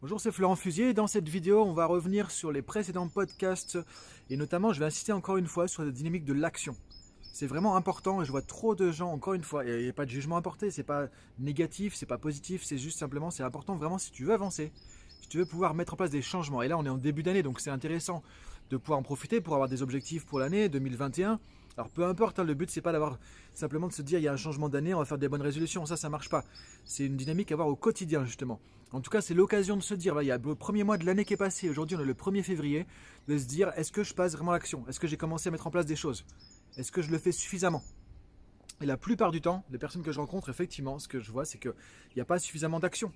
Bonjour, c'est Florent Fusier. Dans cette vidéo, on va revenir sur les précédents podcasts et notamment, je vais insister encore une fois sur la dynamique de l'action. C'est vraiment important et je vois trop de gens, encore une fois, il n'y a pas de jugement à porter, c'est pas négatif, c'est pas positif, c'est juste simplement, c'est important vraiment si tu veux avancer, si tu veux pouvoir mettre en place des changements. Et là, on est en début d'année, donc c'est intéressant de pouvoir en profiter pour avoir des objectifs pour l'année 2021. Alors peu importe, hein, le but c'est pas d'avoir simplement de se dire il y a un changement d'année, on va faire des bonnes résolutions, ça ça marche pas. C'est une dynamique à avoir au quotidien justement. En tout cas, c'est l'occasion de se dire, il y a le premier mois de l'année qui est passé, aujourd'hui on est le 1er février, de se dire est-ce que je passe vraiment l'action? Est-ce que j'ai commencé à mettre en place des choses? Est-ce que je le fais suffisamment? Et la plupart du temps, les personnes que je rencontre, effectivement, ce que je vois, c'est qu'il n'y a pas suffisamment d'action.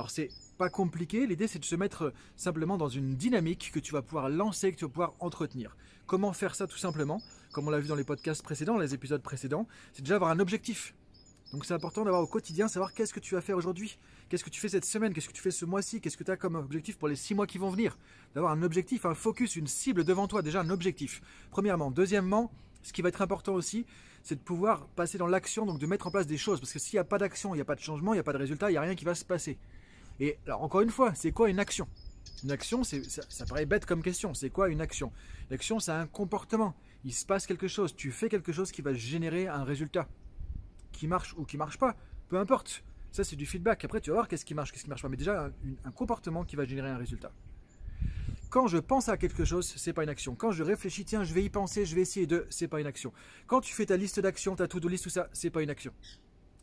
Alors c'est pas compliqué, l'idée c'est de se mettre simplement dans une dynamique que tu vas pouvoir lancer, que tu vas pouvoir entretenir. Comment faire ça tout simplement? Comme on l'a vu dans les podcasts précédents, les épisodes précédents, c'est déjà avoir un objectif. Donc c'est important d'avoir au quotidien, savoir qu'est-ce que tu vas faire aujourd'hui, qu'est-ce que tu fais cette semaine, qu'est-ce que tu fais ce mois-ci, qu'est-ce que tu as comme objectif pour les six mois qui vont venir? D'avoir un objectif, un focus, une cible devant toi, déjà un objectif. Premièrement. Deuxièmement, ce qui va être important aussi, c'est de pouvoir passer dans l'action, donc de mettre en place des choses. Parce que s'il n'y a pas d'action, il n'y a pas de changement, il n'y a pas de résultat, il n'y a rien qui va se passer. Et alors encore une fois, c'est quoi une action? Une action, ça, paraît bête comme question. C'est quoi une action? L'action, c'est un comportement. Il se passe quelque chose. Tu fais quelque chose qui va générer un résultat. Qui marche ou qui marche pas. Peu importe. Ça, c'est du feedback. Après, tu vas voir qu'est-ce qui marche, qu'est-ce qui marche pas. Mais déjà, un, un comportement qui va générer un résultat. Quand je pense à quelque chose, c'est pas une action. Quand je réfléchis, tiens, je vais y penser, je vais essayer de, c'est pas une action. Quand tu fais ta liste d'actions, ta to-do list, tout ça, c'est pas une action.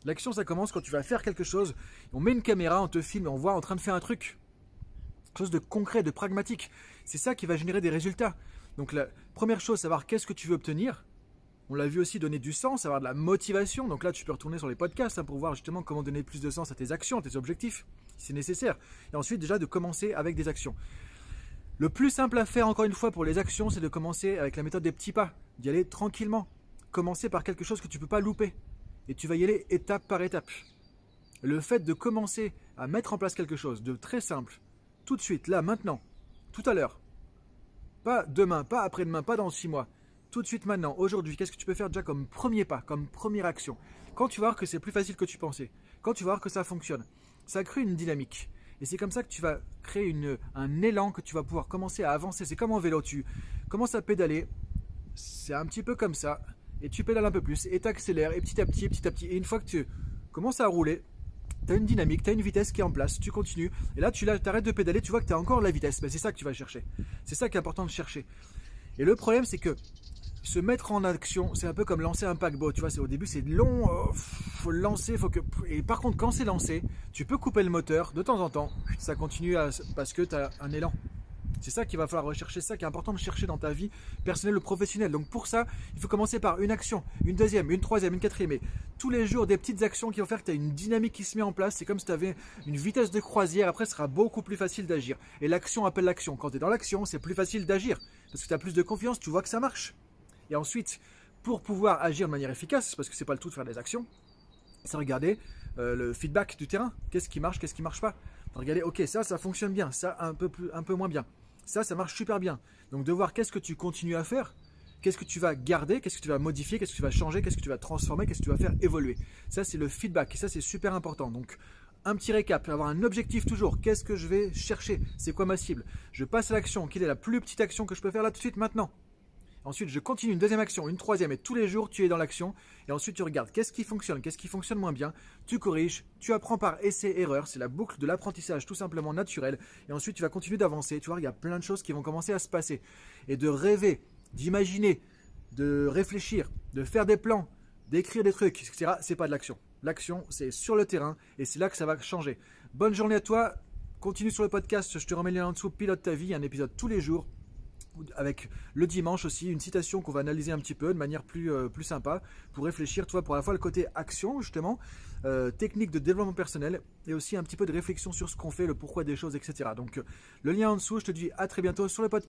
L'action, ça commence quand tu vas faire quelque chose, on met une caméra, on te filme on voit en train de faire un truc. Quelque chose de concret, de pragmatique. C'est ça qui va générer des résultats. Donc la première chose, savoir qu'est-ce que tu veux obtenir. On l'a vu aussi donner du sens, avoir de la motivation. Donc là, tu peux retourner sur les podcasts hein, pour voir justement comment donner plus de sens à tes actions, à tes objectifs, si c'est nécessaire. Et ensuite, déjà, de commencer avec des actions. Le plus simple à faire, encore une fois, pour les actions, c'est de commencer avec la méthode des petits pas, d'y aller tranquillement. Commencer par quelque chose que tu ne peux pas louper et tu vas y aller étape par étape. Le fait de commencer à mettre en place quelque chose de très simple, tout de suite, là, maintenant, tout à l'heure, pas demain, pas après-demain, pas dans six mois, tout de suite maintenant, aujourd'hui, qu'est-ce que tu peux faire déjà comme premier pas, comme première action? Quand tu vas voir que c'est plus facile que tu pensais, quand tu vas voir que ça fonctionne, ça crée une dynamique. Et c'est comme ça que tu vas créer un élan que tu vas pouvoir commencer à avancer. C'est comme en vélo, tu commences à pédaler, c'est un petit peu comme ça et tu pédales un peu plus, et tu accélères, et petit à petit, petit à petit, et une fois que tu commences à rouler, tu as une dynamique, tu as une vitesse qui est en place, tu continues, et là tu arrêtes de pédaler, tu vois que tu as encore la vitesse, ben, c'est ça que tu vas chercher. C'est ça qui est important de chercher. Et le problème c'est que se mettre en action, c'est un peu comme lancer un paquebot, tu vois, au début c'est long, euh, faut lancer, faut que et par contre quand c'est lancé, tu peux couper le moteur de temps en temps, ça continue parce que tu as un élan. C'est ça qu'il va falloir rechercher, ça qui est important de chercher dans ta vie personnelle ou professionnelle. Donc pour ça, il faut commencer par une action, une deuxième, une troisième, une quatrième. Et tous les jours, des petites actions qui vont faire que tu as une dynamique qui se met en place. C'est comme si tu avais une vitesse de croisière. Après, ce sera beaucoup plus facile d'agir. Et l'action appelle l'action. Quand tu es dans l'action, c'est plus facile d'agir. Parce que tu as plus de confiance, tu vois que ça marche. Et ensuite, pour pouvoir agir de manière efficace, parce que c'est pas le tout de faire des actions, c'est regarder euh, le feedback du terrain. Qu'est-ce qui marche, qu'est-ce qui marche pas. Regarder, ok, ça, ça fonctionne bien, ça un peu plus, un peu moins bien. Ça, ça marche super bien. Donc de voir qu'est-ce que tu continues à faire, qu'est-ce que tu vas garder, qu'est-ce que tu vas modifier, qu'est-ce que tu vas changer, qu'est-ce que tu vas transformer, qu'est-ce que tu vas faire évoluer. Ça, c'est le feedback. Et ça, c'est super important. Donc, un petit récap, avoir un objectif toujours. Qu'est-ce que je vais chercher? C'est quoi ma cible? Je passe à l'action. Quelle est la plus petite action que je peux faire là tout de suite maintenant? Ensuite, je continue une deuxième action, une troisième, et tous les jours, tu es dans l'action. Et ensuite, tu regardes qu'est-ce qui fonctionne, qu'est-ce qui fonctionne moins bien. Tu corriges, tu apprends par essai-erreur. C'est la boucle de l'apprentissage tout simplement naturel. Et ensuite, tu vas continuer d'avancer. Tu vois, il y a plein de choses qui vont commencer à se passer. Et de rêver, d'imaginer, de réfléchir, de faire des plans, d'écrire des trucs, etc. C'est pas de l'action. L'action, c'est sur le terrain et c'est là que ça va changer. Bonne journée à toi. Continue sur le podcast. Je te remets le lien en dessous. Pilote ta vie. Un épisode tous les jours avec le dimanche aussi, une citation qu'on va analyser un petit peu de manière plus, euh, sympa pour réfléchir, toi, pour à la fois le côté action, justement, euh, technique de développement personnel et aussi un petit peu de réflexion sur ce qu'on fait, le pourquoi des choses, etc. Donc, euh, le lien en dessous, je te dis à très bientôt sur le podcast.